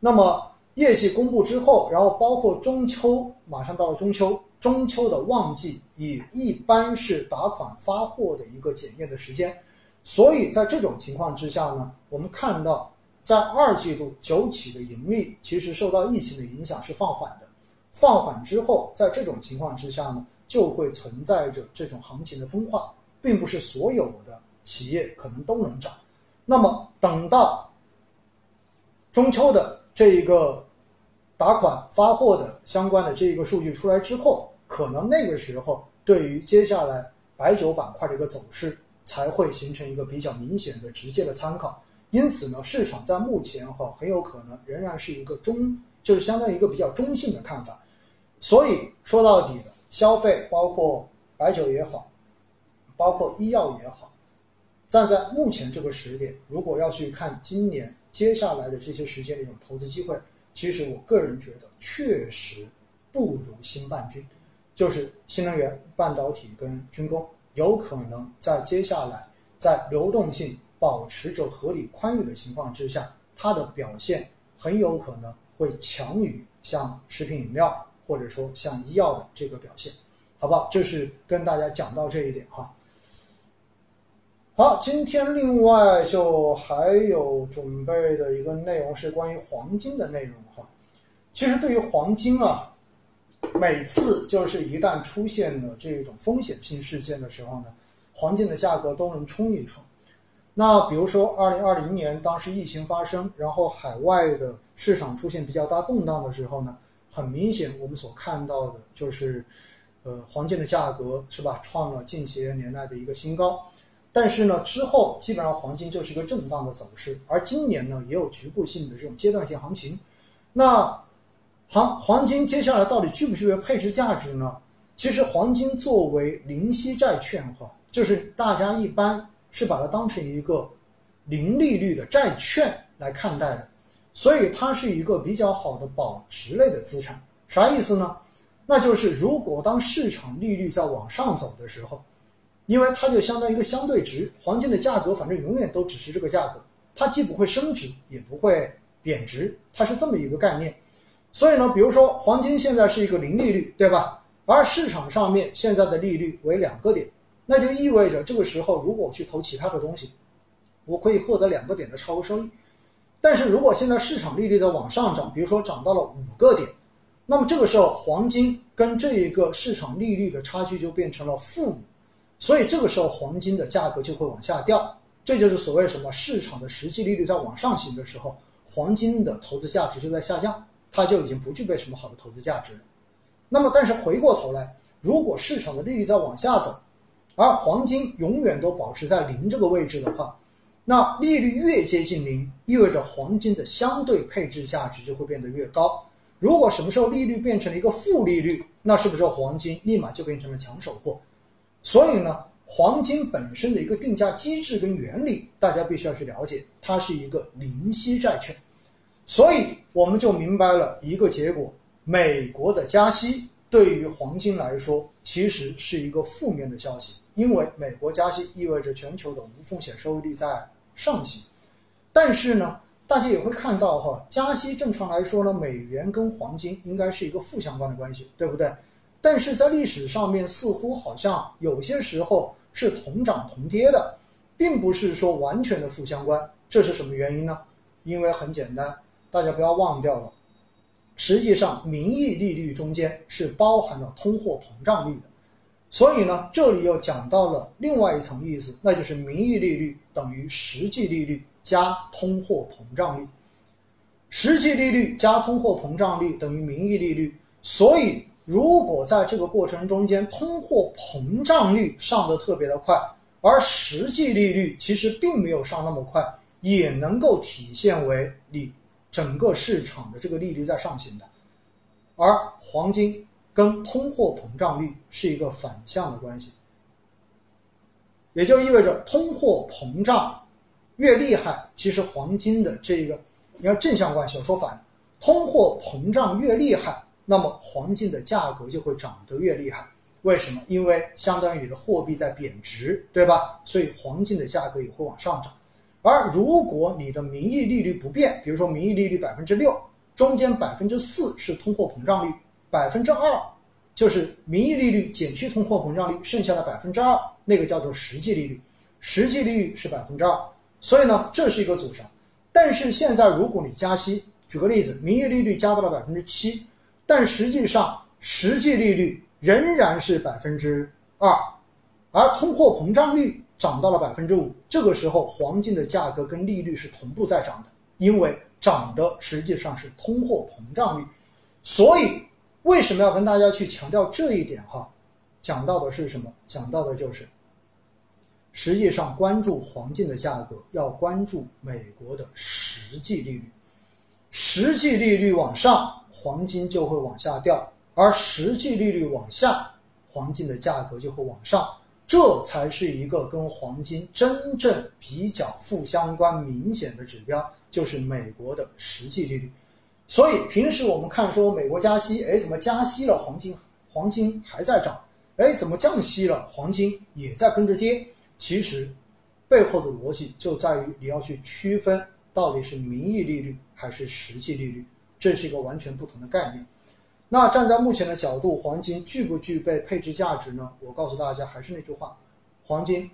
那么业绩公布之后，然后包括中秋，马上到了中秋，中秋的旺季也一般是打款发货的一个检验的时间。所以在这种情况之下呢，我们看到在二季度酒企的盈利其实受到疫情的影响是放缓的，放缓之后，在这种情况之下呢，就会存在着这种行情的分化，并不是所有的企业可能都能涨。那么等到中秋的这一个打款发货的相关的这一个数据出来之后，可能那个时候对于接下来白酒板块的一个走势。才会形成一个比较明显的直接的参考，因此呢，市场在目前哈很有可能仍然是一个中，就是相当于一个比较中性的看法。所以说到底的消费，包括白酒也好，包括医药也好，站在目前这个时点，如果要去看今年接下来的这些时间的一种投资机会，其实我个人觉得确实不如新半军，就是新能源、半导体跟军工。有可能在接下来，在流动性保持着合理宽裕的情况之下，它的表现很有可能会强于像食品饮料或者说像医药的这个表现，好不好？就是跟大家讲到这一点哈。好，今天另外就还有准备的一个内容是关于黄金的内容哈。其实对于黄金啊。每次就是一旦出现了这种风险性事件的时候呢，黄金的价格都能冲一冲。那比如说二零二零年当时疫情发生，然后海外的市场出现比较大动荡的时候呢，很明显我们所看到的就是，呃，黄金的价格是吧，创了近些年来的一个新高。但是呢，之后基本上黄金就是一个震荡的走势，而今年呢也有局部性的这种阶段性行情。那黄黄金接下来到底具不具备配置价值呢？其实黄金作为零息债券哈，就是大家一般是把它当成一个零利率的债券来看待的，所以它是一个比较好的保值类的资产。啥意思呢？那就是如果当市场利率在往上走的时候，因为它就相当于一个相对值，黄金的价格反正永远都只是这个价格，它既不会升值也不会贬值，它是这么一个概念。所以呢，比如说黄金现在是一个零利率，对吧？而市场上面现在的利率为两个点，那就意味着这个时候如果我去投其他的东西，我可以获得两个点的超额收益。但是如果现在市场利率在往上涨，比如说涨到了五个点，那么这个时候黄金跟这一个市场利率的差距就变成了负五，所以这个时候黄金的价格就会往下掉。这就是所谓什么市场的实际利率在往上行的时候，黄金的投资价值就在下降。它就已经不具备什么好的投资价值了。那么，但是回过头来，如果市场的利率在往下走，而黄金永远都保持在零这个位置的话，那利率越接近零，意味着黄金的相对配置价值就会变得越高。如果什么时候利率变成了一个负利率，那是不是黄金立马就变成了抢手货？所以呢，黄金本身的一个定价机制跟原理，大家必须要去了解，它是一个零息债券，所以我们就明白了一个结果：美国的加息对于黄金来说其实是一个负面的消息，因为美国加息意味着全球的无风险收益率在上行。但是呢，大家也会看到哈，加息正常来说呢，美元跟黄金应该是一个负相关的关系，对不对？但是在历史上面，似乎好像有些时候是同涨同跌的，并不是说完全的负相关。这是什么原因呢？因为很简单，大家不要忘掉了，实际上名义利率中间是包含了通货膨胀率的。所以呢，这里又讲到了另外一层意思，那就是名义利率等于实际利率加通货膨胀率，实际利率加通货膨胀率等于名义利率，所以。如果在这个过程中间，通货膨胀率上的特别的快，而实际利率其实并没有上那么快，也能够体现为你整个市场的这个利率在上行的。而黄金跟通货膨胀率是一个反向的关系，也就意味着通货膨胀越厉害，其实黄金的这个你看正相关系，我说反，通货膨胀越厉害。那么黄金的价格就会涨得越厉害，为什么？因为相当于你的货币在贬值，对吧？所以黄金的价格也会往上涨。而如果你的名义利率不变，比如说名义利率百分之六，中间百分之四是通货膨胀率，百分之二就是名义利率减去通货膨胀率，剩下的百分之二那个叫做实际利率，实际利率是百分之二。所以呢，这是一个组成。但是现在如果你加息，举个例子，名义利率加到了百分之七。但实际上，实际利率仍然是百分之二，而通货膨胀率涨到了百分之五。这个时候，黄金的价格跟利率是同步在涨的，因为涨的实际上是通货膨胀率。所以，为什么要跟大家去强调这一点？哈，讲到的是什么？讲到的就是，实际上关注黄金的价格，要关注美国的实际利率。实际利率往上，黄金就会往下掉；而实际利率往下，黄金的价格就会往上。这才是一个跟黄金真正比较负相关、明显的指标，就是美国的实际利率。所以平时我们看说美国加息，哎，怎么加息了，黄金黄金还在涨？哎，怎么降息了，黄金也在跟着跌？其实背后的逻辑就在于你要去区分到底是名义利率。还是实际利率，这是一个完全不同的概念。那站在目前的角度，黄金具不具备配置价值呢？我告诉大家，还是那句话，黄金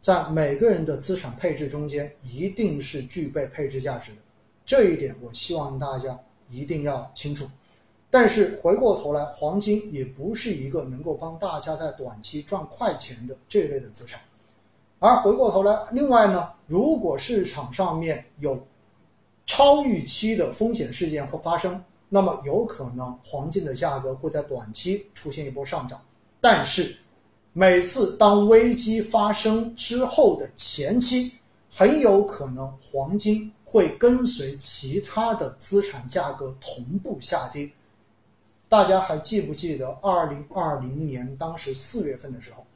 在每个人的资产配置中间一定是具备配置价值的，这一点我希望大家一定要清楚。但是回过头来，黄金也不是一个能够帮大家在短期赚快钱的这类的资产。而回过头来，另外呢，如果市场上面有超预期的风险事件会发生，那么有可能黄金的价格会在短期出现一波上涨。但是，每次当危机发生之后的前期，很有可能黄金会跟随其他的资产价格同步下跌。大家还记不记得二零二零年当时四月份的时候，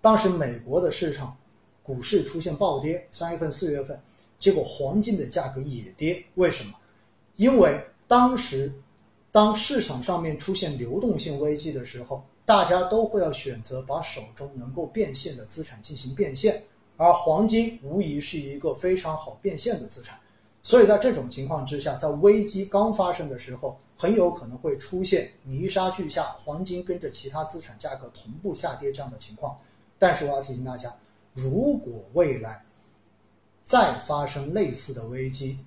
当时美国的市场股市出现暴跌，三月份、四月份。结果黄金的价格也跌，为什么？因为当时当市场上面出现流动性危机的时候，大家都会要选择把手中能够变现的资产进行变现，而黄金无疑是一个非常好变现的资产。所以在这种情况之下，在危机刚发生的时候，很有可能会出现泥沙俱下，黄金跟着其他资产价格同步下跌这样的情况。但是我要提醒大家，如果未来，再发生类似的危机，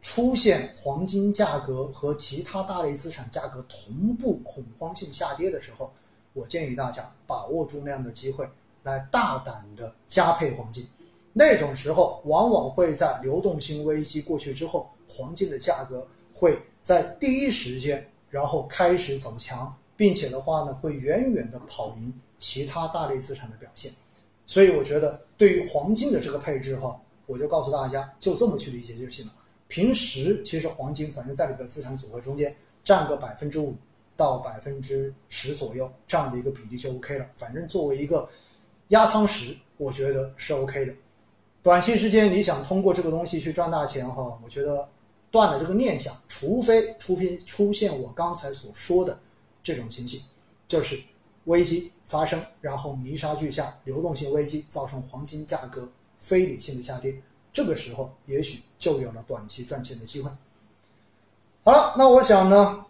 出现黄金价格和其他大类资产价格同步恐慌性下跌的时候，我建议大家把握住那样的机会，来大胆的加配黄金。那种时候，往往会在流动性危机过去之后，黄金的价格会在第一时间，然后开始走强，并且的话呢，会远远的跑赢其他大类资产的表现。所以，我觉得对于黄金的这个配置哈。我就告诉大家，就这么去理解就行了。平时其实黄金反正在你的资产组合中间占个百分之五，到百分之十左右这样的一个比例就 OK 了。反正作为一个压舱石，我觉得是 OK 的。短期之间你想通过这个东西去赚大钱哈，我觉得断了这个念想，除非除非出现我刚才所说的这种情形，就是危机发生，然后泥沙俱下，流动性危机造成黄金价格非理性的下跌，这个时候也许就有了短期赚钱的机会。好了，那我想呢，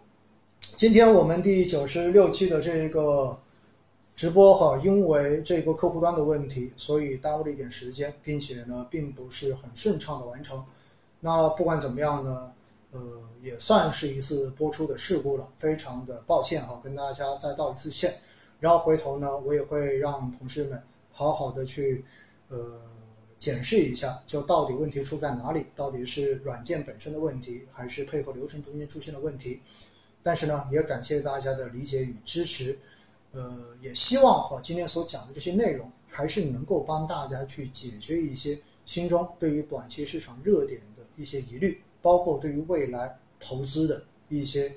今天我们第九十六期的这个直播哈，因为这个客户端的问题，所以耽误了一点时间，并且呢，并不是很顺畅的完成。那不管怎么样呢，呃，也算是一次播出的事故了，非常的抱歉哈，跟大家再道一次歉。然后回头呢，我也会让同事们好好的去，呃。检视一下，就到底问题出在哪里？到底是软件本身的问题，还是配合流程中间出现的问题？但是呢，也感谢大家的理解与支持。呃，也希望哈，今天所讲的这些内容，还是能够帮大家去解决一些心中对于短期市场热点的一些疑虑，包括对于未来投资的一些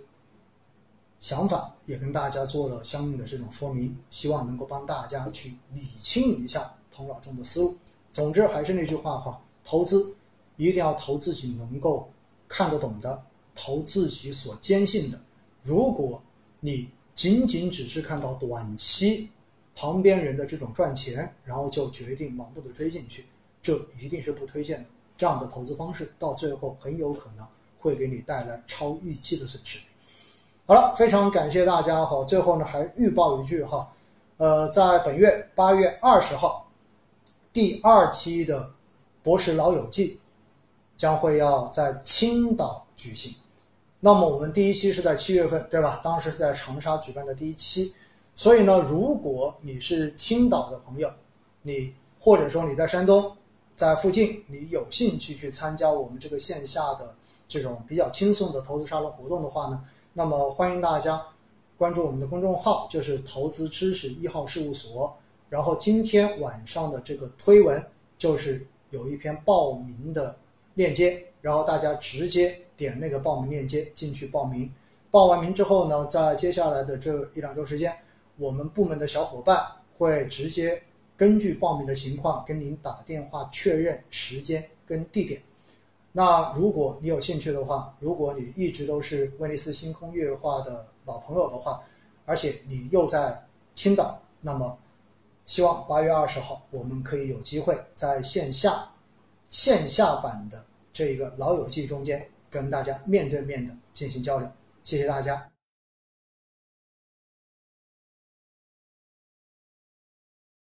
想法，也跟大家做了相应的这种说明，希望能够帮大家去理清一下头脑中的思路。总之还是那句话哈，投资一定要投自己能够看得懂的，投自己所坚信的。如果你仅仅只是看到短期旁边人的这种赚钱，然后就决定盲目的追进去，这一定是不推荐的。这样的投资方式到最后很有可能会给你带来超预期的损失。好了，非常感谢大家哈。最后呢，还预报一句哈，呃，在本月八月二十号。第二期的《博士老友记》将会要在青岛举行。那么我们第一期是在七月份，对吧？当时是在长沙举办的第一期。所以呢，如果你是青岛的朋友，你或者说你在山东，在附近，你有兴趣去参加我们这个线下的这种比较轻松的投资沙龙活动的话呢，那么欢迎大家关注我们的公众号，就是“投资知识一号事务所”。然后今天晚上的这个推文就是有一篇报名的链接，然后大家直接点那个报名链接进去报名。报完名之后呢，在接下来的这一两周时间，我们部门的小伙伴会直接根据报名的情况跟您打电话确认时间跟地点。那如果你有兴趣的话，如果你一直都是威尼斯星空月画的老朋友的话，而且你又在青岛，那么。希望八月二十号，我们可以有机会在线下、线下版的这个老友记中间，跟大家面对面的进行交流。谢谢大家。